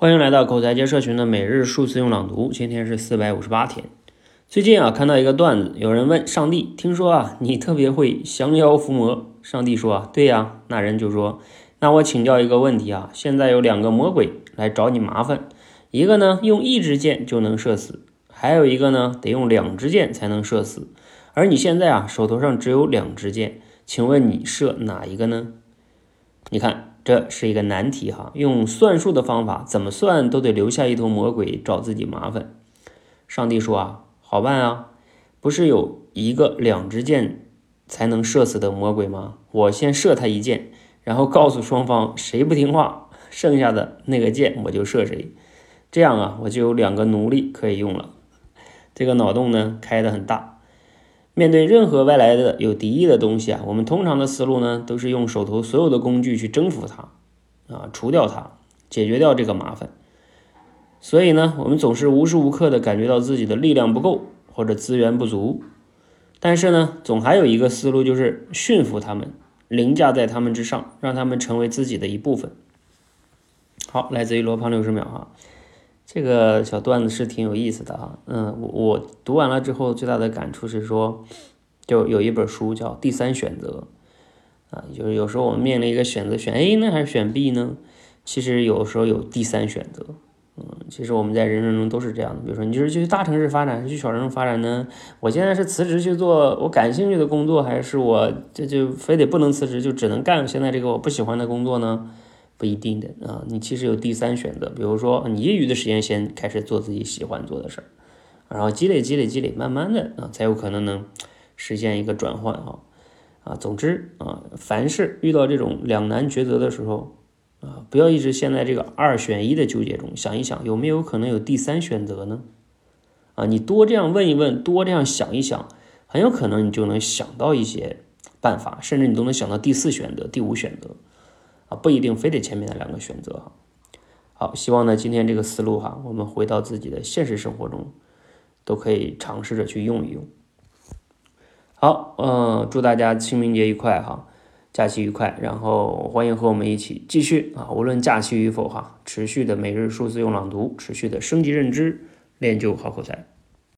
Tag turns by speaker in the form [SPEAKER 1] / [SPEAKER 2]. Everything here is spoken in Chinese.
[SPEAKER 1] 欢迎来到口才界社群的每日数字用朗读，今天是四百五十八天。最近啊，看到一个段子，有人问上帝：“听说啊，你特别会降妖伏魔。”上帝说：“啊，对呀。”那人就说：“那我请教一个问题啊，现在有两个魔鬼来找你麻烦，一个呢用一支箭就能射死，还有一个呢得用两支箭才能射死。而你现在啊手头上只有两支箭，请问你射哪一个呢？你看。”这是一个难题哈，用算术的方法怎么算都得留下一头魔鬼找自己麻烦。上帝说啊，好办啊，不是有一个两支箭才能射死的魔鬼吗？我先射他一箭，然后告诉双方谁不听话，剩下的那个箭我就射谁，这样啊，我就有两个奴隶可以用了。这个脑洞呢开得很大。面对任何外来的有敌意的东西啊，我们通常的思路呢，都是用手头所有的工具去征服它，啊，除掉它，解决掉这个麻烦。所以呢，我们总是无时无刻的感觉到自己的力量不够或者资源不足。但是呢，总还有一个思路，就是驯服他们，凌驾在他们之上，让他们成为自己的一部分。好，来自于罗胖六十秒哈。这个小段子是挺有意思的啊，嗯，我我读完了之后最大的感触是说，就有一本书叫《第三选择》，啊，就是有时候我们面临一个选择，选 A 呢还是选 B 呢？其实有时候有第三选择，嗯，其实我们在人生中都是这样的。比如说，你是去大城市发展，还是去小城市发展呢？我现在是辞职去做我感兴趣的工作，还是我这就非得不能辞职，就只能干现在这个我不喜欢的工作呢？不一定的啊，你其实有第三选择，比如说你业余的时间先开始做自己喜欢做的事儿，然后积累积累积累，慢慢的啊才有可能能实现一个转换哈啊。总之啊，凡是遇到这种两难抉择的时候啊，不要一直陷在这个二选一的纠结中，想一想有没有可能有第三选择呢？啊，你多这样问一问，多这样想一想，很有可能你就能想到一些办法，甚至你都能想到第四选择、第五选择。啊，不一定非得前面的两个选择哈。好，希望呢今天这个思路哈，我们回到自己的现实生活中，都可以尝试着去用一用。好，嗯，祝大家清明节愉快哈，假期愉快，然后欢迎和我们一起继续啊，无论假期与否哈，持续的每日数字用朗读，持续的升级认知，练就好口才。